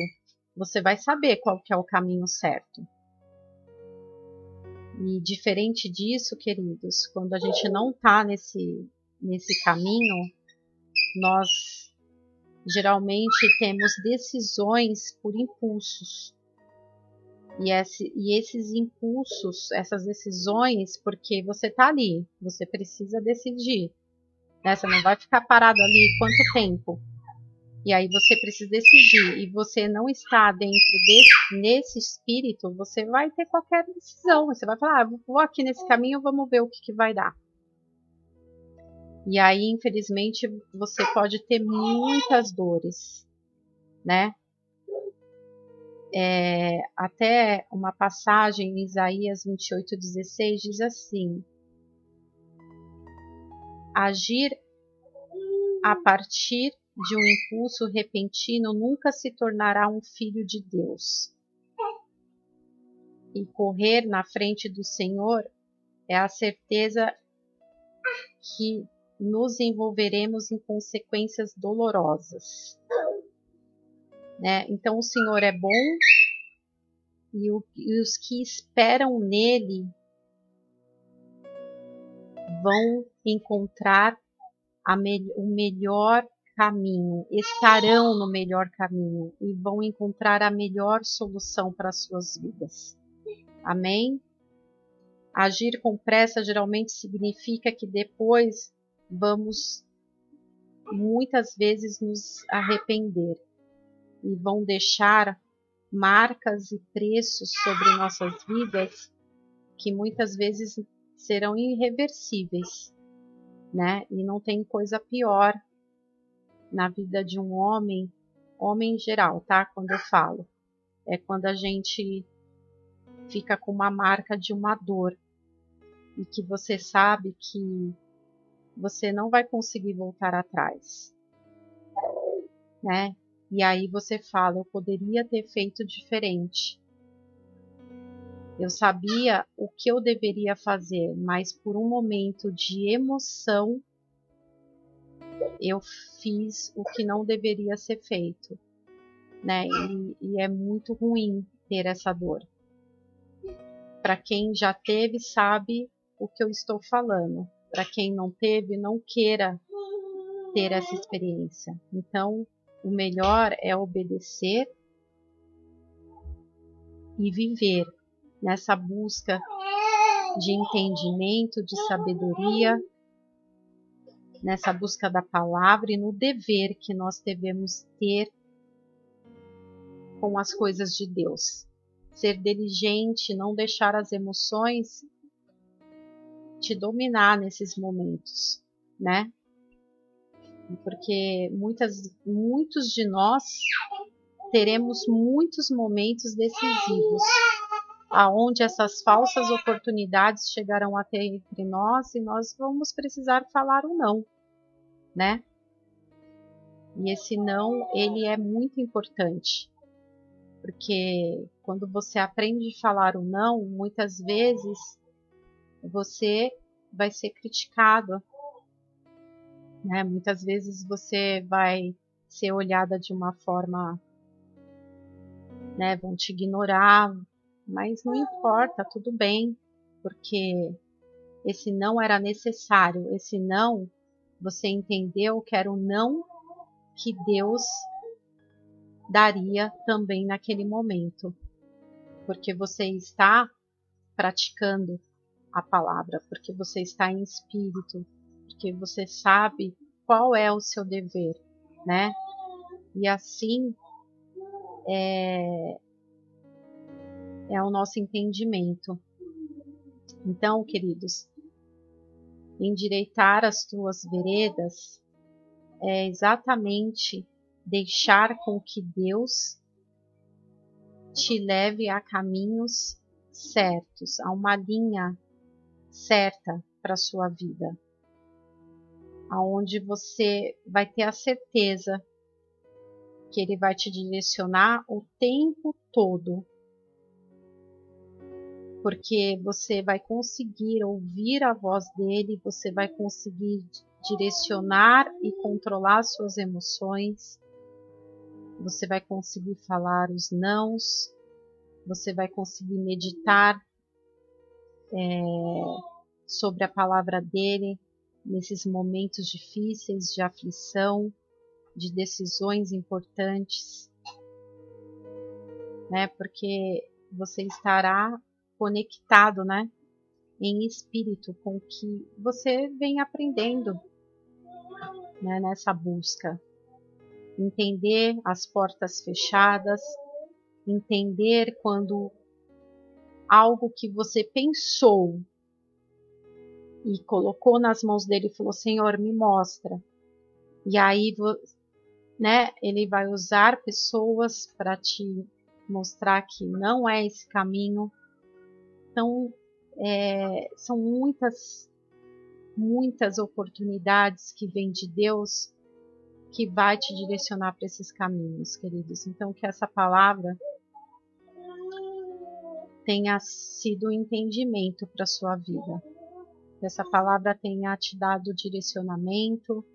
[SPEAKER 1] você vai saber qual que é o caminho certo. E diferente disso, queridos, quando a gente não está nesse, nesse caminho, nós geralmente temos decisões por impulsos. E, esse, e esses impulsos, essas decisões, porque você está ali, você precisa decidir. Né? Você não vai ficar parado ali quanto tempo. E aí você precisa decidir. E você não está dentro desse nesse espírito, você vai ter qualquer decisão. Você vai falar, ah, vou aqui nesse caminho, vamos ver o que, que vai dar. E aí, infelizmente, você pode ter muitas dores, né? É, até uma passagem em Isaías 28,16 diz assim: Agir a partir de um impulso repentino nunca se tornará um filho de Deus. E correr na frente do Senhor é a certeza que nos envolveremos em consequências dolorosas. Né? Então, o Senhor é bom e, o, e os que esperam nele vão encontrar me, o melhor caminho, estarão no melhor caminho e vão encontrar a melhor solução para as suas vidas. Amém? Agir com pressa geralmente significa que depois vamos muitas vezes nos arrepender e vão deixar marcas e preços sobre nossas vidas que muitas vezes serão irreversíveis, né? E não tem coisa pior na vida de um homem, homem em geral, tá? Quando eu falo, é quando a gente fica com uma marca de uma dor e que você sabe que você não vai conseguir voltar atrás, né? E aí você fala, eu poderia ter feito diferente. Eu sabia o que eu deveria fazer, mas por um momento de emoção eu fiz o que não deveria ser feito, né? E, e é muito ruim ter essa dor. Para quem já teve, sabe o que eu estou falando. Para quem não teve, não queira ter essa experiência. Então, o melhor é obedecer e viver nessa busca de entendimento, de sabedoria, nessa busca da palavra e no dever que nós devemos ter com as coisas de Deus. Ser diligente, não deixar as emoções te dominar nesses momentos, né? porque muitas, muitos de nós teremos muitos momentos decisivos aonde essas falsas oportunidades chegarão até entre nós e nós vamos precisar falar o não, né? E esse não, ele é muito importante, porque quando você aprende a falar o não, muitas vezes você vai ser criticado né? Muitas vezes você vai ser olhada de uma forma, né? Vão te ignorar, mas não importa, tudo bem, porque esse não era necessário, esse não você entendeu que era o não que Deus daria também naquele momento, porque você está praticando a palavra, porque você está em espírito, porque você sabe qual é o seu dever, né? E assim é, é o nosso entendimento. Então, queridos, endireitar as tuas veredas é exatamente deixar com que Deus te leve a caminhos certos, a uma linha certa para a sua vida aonde você vai ter a certeza que ele vai te direcionar o tempo todo. Porque você vai conseguir ouvir a voz dele, você vai conseguir direcionar e controlar suas emoções, você vai conseguir falar os nãos, você vai conseguir meditar é, sobre a palavra dele, nesses momentos difíceis de aflição, de decisões importantes, né? Porque você estará conectado, né? Em espírito com o que você vem aprendendo né, nessa busca. Entender as portas fechadas, entender quando algo que você pensou e colocou nas mãos dele e falou: Senhor, me mostra. E aí, né, ele vai usar pessoas para te mostrar que não é esse caminho. Então, é, são muitas, muitas oportunidades que vêm de Deus que vai te direcionar para esses caminhos, queridos. Então, que essa palavra tenha sido um entendimento para sua vida. Que essa palavra tenha te dado direcionamento,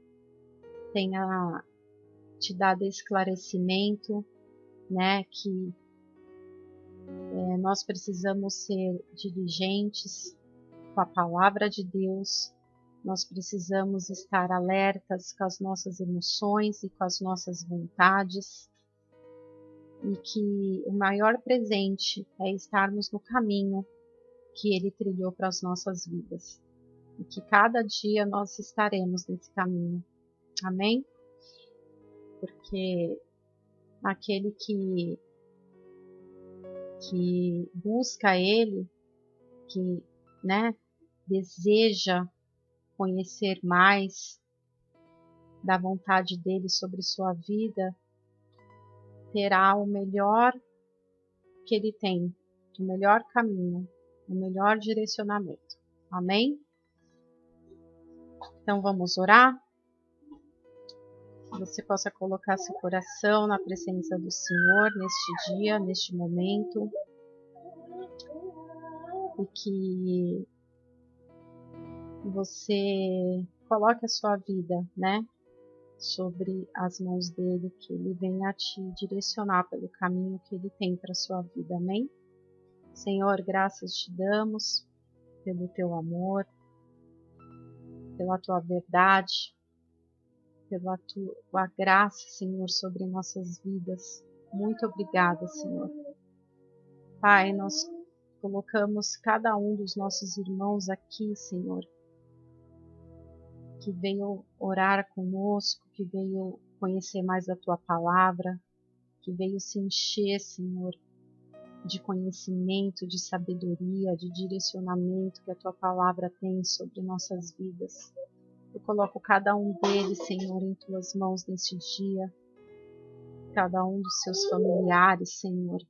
[SPEAKER 1] tenha te dado esclarecimento, né? Que é, nós precisamos ser diligentes com a palavra de Deus, nós precisamos estar alertas com as nossas emoções e com as nossas vontades, e que o maior presente é estarmos no caminho que Ele trilhou para as nossas vidas, e que cada dia nós estaremos nesse caminho. Amém? Porque aquele que que busca Ele, que né, deseja conhecer mais da vontade dele sobre sua vida, terá o melhor que ele tem, o melhor caminho, o melhor direcionamento. Amém? Então vamos orar? Você possa colocar seu coração na presença do Senhor neste dia, neste momento. E que você coloque a sua vida, né, sobre as mãos dele, que ele venha te direcionar pelo caminho que ele tem para sua vida. Amém? Senhor, graças te damos pelo teu amor, pela tua verdade, pela tua graça, Senhor, sobre nossas vidas. Muito obrigada, Senhor. Pai, nós colocamos cada um dos nossos irmãos aqui, Senhor, que veio orar conosco, que veio conhecer mais da tua palavra, que veio se encher, Senhor, de conhecimento, de sabedoria, de direcionamento que a tua palavra tem sobre nossas vidas. Eu coloco cada um deles, Senhor, em tuas mãos neste dia, cada um dos seus familiares, Senhor.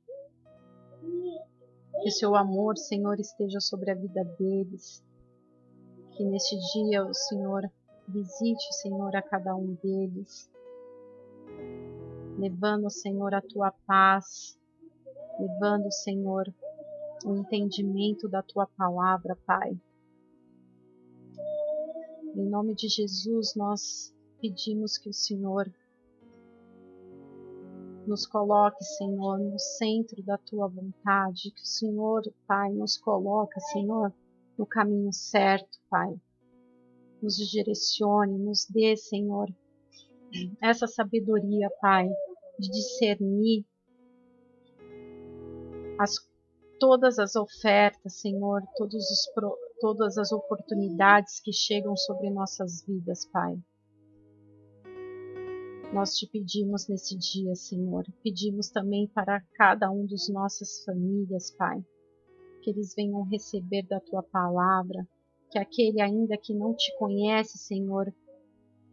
[SPEAKER 1] Que seu amor, Senhor, esteja sobre a vida deles. Que neste dia o Senhor visite, Senhor, a cada um deles, levando, Senhor, a tua paz, levando, Senhor, o entendimento da tua palavra, Pai. Em nome de Jesus, nós pedimos que o Senhor nos coloque, Senhor, no centro da tua vontade, que o Senhor, Pai, nos coloque, Senhor, no caminho certo, Pai. Nos direcione, nos dê, Senhor, essa sabedoria, Pai, de discernir as, todas as ofertas, Senhor, todos os, todas as oportunidades que chegam sobre nossas vidas, Pai. Nós te pedimos nesse dia, Senhor. Pedimos também para cada um dos nossas famílias, Pai, que eles venham receber da tua palavra, que aquele ainda que não te conhece, Senhor,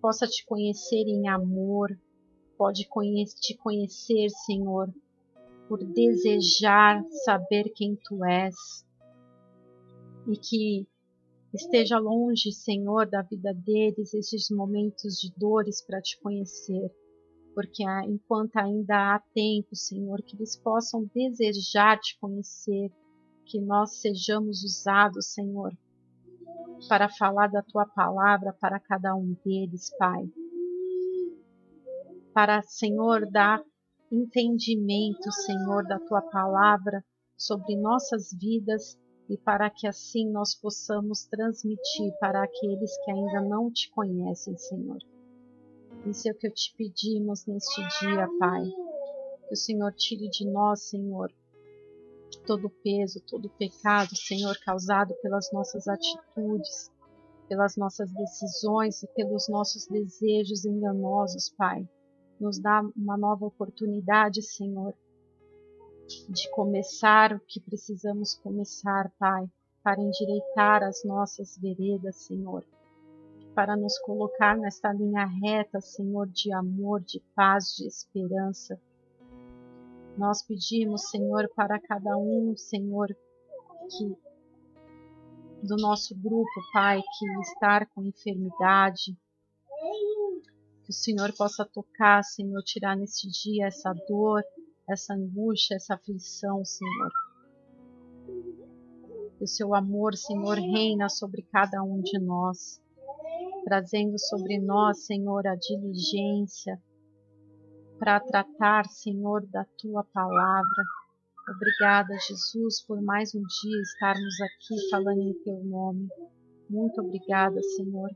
[SPEAKER 1] possa te conhecer em amor, pode te conhecer, Senhor, por desejar saber quem tu és e que esteja longe, Senhor, da vida deles esses momentos de dores para te conhecer, porque enquanto ainda há tempo, Senhor, que eles possam desejar te conhecer, que nós sejamos usados, Senhor, para falar da tua palavra para cada um deles, Pai. Para, Senhor, dar entendimento, Senhor, da tua palavra sobre nossas vidas e para que assim nós possamos transmitir para aqueles que ainda não te conhecem, Senhor. Isso é o que eu te pedimos neste dia, Pai. Que o Senhor tire de nós, Senhor, todo o peso, todo o pecado, Senhor, causado pelas nossas atitudes, pelas nossas decisões e pelos nossos desejos enganosos, Pai. Nos dá uma nova oportunidade, Senhor, de começar o que precisamos começar, Pai, para endireitar as nossas veredas, Senhor, para nos colocar nesta linha reta, Senhor, de amor, de paz, de esperança. Nós pedimos, Senhor, para cada um, Senhor, que do nosso grupo, Pai, que está com enfermidade, Que o Senhor possa tocar, Senhor, tirar neste dia essa dor, essa angústia, essa aflição, Senhor. Que o seu amor, Senhor, reina sobre cada um de nós, trazendo sobre nós, Senhor, a diligência para tratar, Senhor, da tua palavra. Obrigada, Jesus, por mais um dia estarmos aqui falando em teu nome. Muito obrigada, Senhor.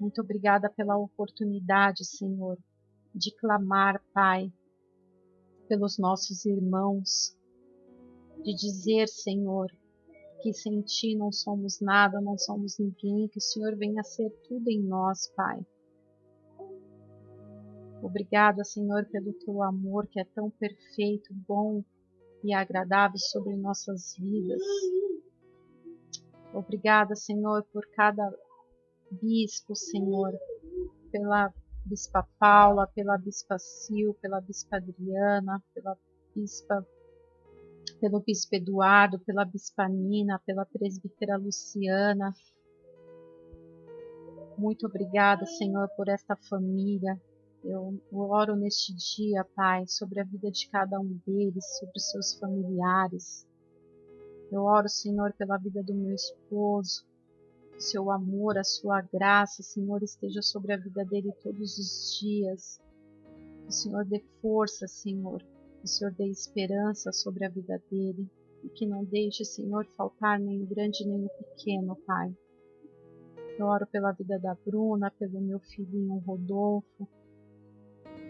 [SPEAKER 1] Muito obrigada pela oportunidade, Senhor, de clamar, Pai, pelos nossos irmãos, de dizer, Senhor, que sem Ti não somos nada, não somos ninguém, que o Senhor venha ser tudo em nós, Pai. Obrigada, Senhor, pelo Teu amor que é tão perfeito, bom e agradável sobre nossas vidas. Obrigada, Senhor, por cada bispo, Senhor, pela Bispa Paula, pela Bispa Sil, pela Bispa Adriana, pela Bispa, pelo Bispo Eduardo, pela Bispa Nina, pela Presbítera Luciana. Muito obrigada, Senhor, por esta família. Eu oro neste dia, Pai, sobre a vida de cada um deles, sobre os seus familiares. Eu oro, Senhor, pela vida do meu esposo, seu amor, a sua graça, Senhor, esteja sobre a vida dele todos os dias. O Senhor dê força, Senhor. O Senhor dê esperança sobre a vida dele. E que não deixe, Senhor, faltar nem o grande nem o pequeno, Pai. Eu oro pela vida da Bruna, pelo meu filhinho Rodolfo.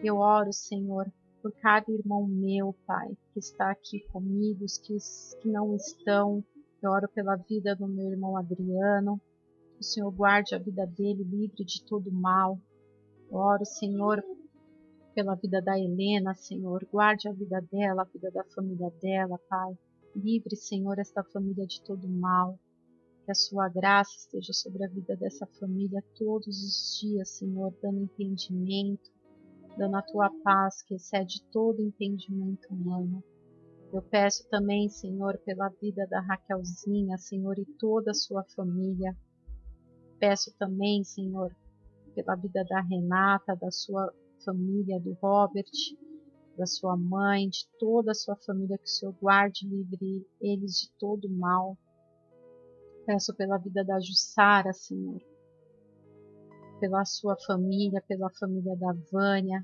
[SPEAKER 1] Eu oro, Senhor, por cada irmão meu, Pai, que está aqui comigo, os que, que não estão. Eu oro pela vida do meu irmão Adriano, o Senhor guarde a vida dele livre de todo mal. Oro, Senhor, pela vida da Helena, Senhor. Guarde a vida dela, a vida da família dela, Pai. Livre, Senhor, esta família de todo mal. Que a sua graça esteja sobre a vida dessa família todos os dias, Senhor, dando entendimento, dando a tua paz que excede todo entendimento humano. Eu peço também, Senhor, pela vida da Raquelzinha, Senhor, e toda a sua família peço também, Senhor, pela vida da Renata, da sua família, do Robert, da sua mãe, de toda a sua família, que o Senhor guarde livre eles de todo mal. Peço pela vida da Jussara, Senhor, pela sua família, pela família da Vânia,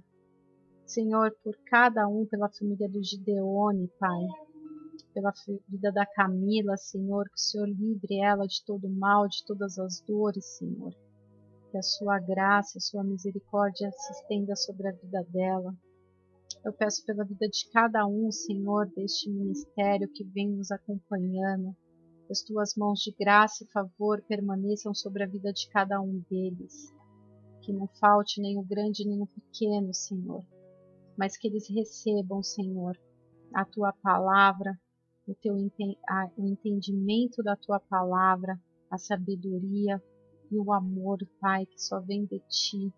[SPEAKER 1] Senhor, por cada um, pela família do Gideone, Pai, pela vida da Camila, Senhor, que o Senhor livre ela de todo mal, de todas as dores, Senhor. Que a sua graça, a sua misericórdia se estenda sobre a vida dela. Eu peço pela vida de cada um, Senhor, deste ministério que vem nos acompanhando. Que as tuas mãos de graça e favor permaneçam sobre a vida de cada um deles. Que não falte nem o grande nem o pequeno, Senhor, mas que eles recebam, Senhor, a tua palavra, o teu a, o entendimento da tua palavra, a sabedoria e o amor, Pai, que só vem de ti.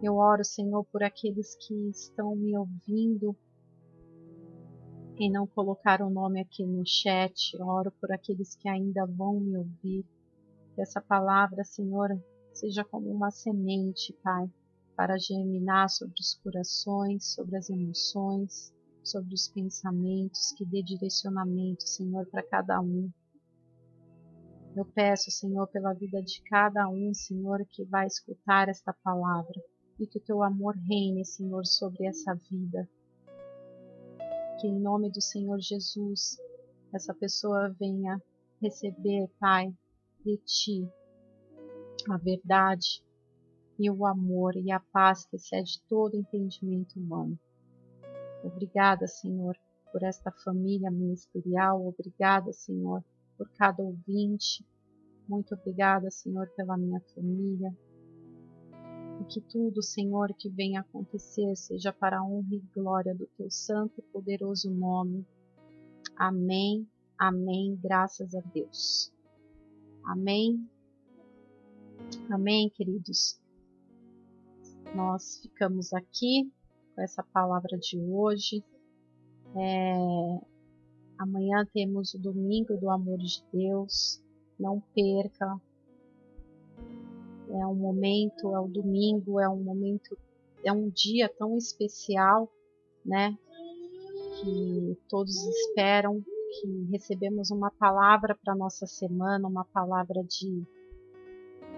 [SPEAKER 1] Eu oro, Senhor, por aqueles que estão me ouvindo e não colocaram o nome aqui no chat. Eu oro por aqueles que ainda vão me ouvir. Que essa palavra, Senhor, seja como uma semente, Pai, para germinar sobre os corações, sobre as emoções, sobre os pensamentos, que dê direcionamento, Senhor, para cada um. Eu peço, Senhor, pela vida de cada um, Senhor, que vai escutar esta palavra e que o teu amor reine, Senhor, sobre essa vida. Que em nome do Senhor Jesus, essa pessoa venha receber, Pai, de ti a verdade e o amor e a paz que excede todo entendimento humano. Obrigada, Senhor, por esta família ministerial. Obrigada, Senhor, por cada ouvinte. Muito obrigada, Senhor, pela minha família. E que tudo, Senhor, que venha acontecer seja para a honra e glória do teu santo e poderoso nome. Amém, amém, graças a Deus. Amém, amém, queridos. Nós ficamos aqui com essa palavra de hoje. É, amanhã temos o domingo do amor de Deus. Não perca. é um momento, é o domingo, é um momento, é um dia tão especial, né? Que todos esperam, que recebemos uma palavra para nossa semana, uma palavra de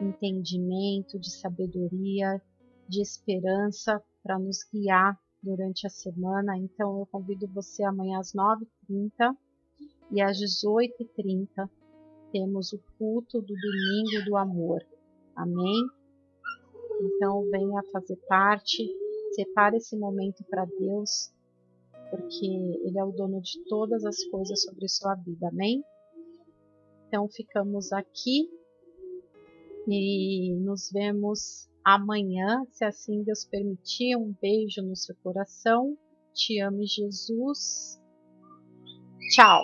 [SPEAKER 1] entendimento, de sabedoria, de esperança para nos guiar durante a semana. Então eu convido você amanhã às 9h30 e às 18h30 temos o culto do domingo do amor. Amém? Então venha fazer parte, separe esse momento para Deus, porque Ele é o dono de todas as coisas sobre sua vida. Amém? Então ficamos aqui e nos vemos amanhã, se assim Deus permitir. Um beijo no seu coração. Te ame, Jesus. Tchau.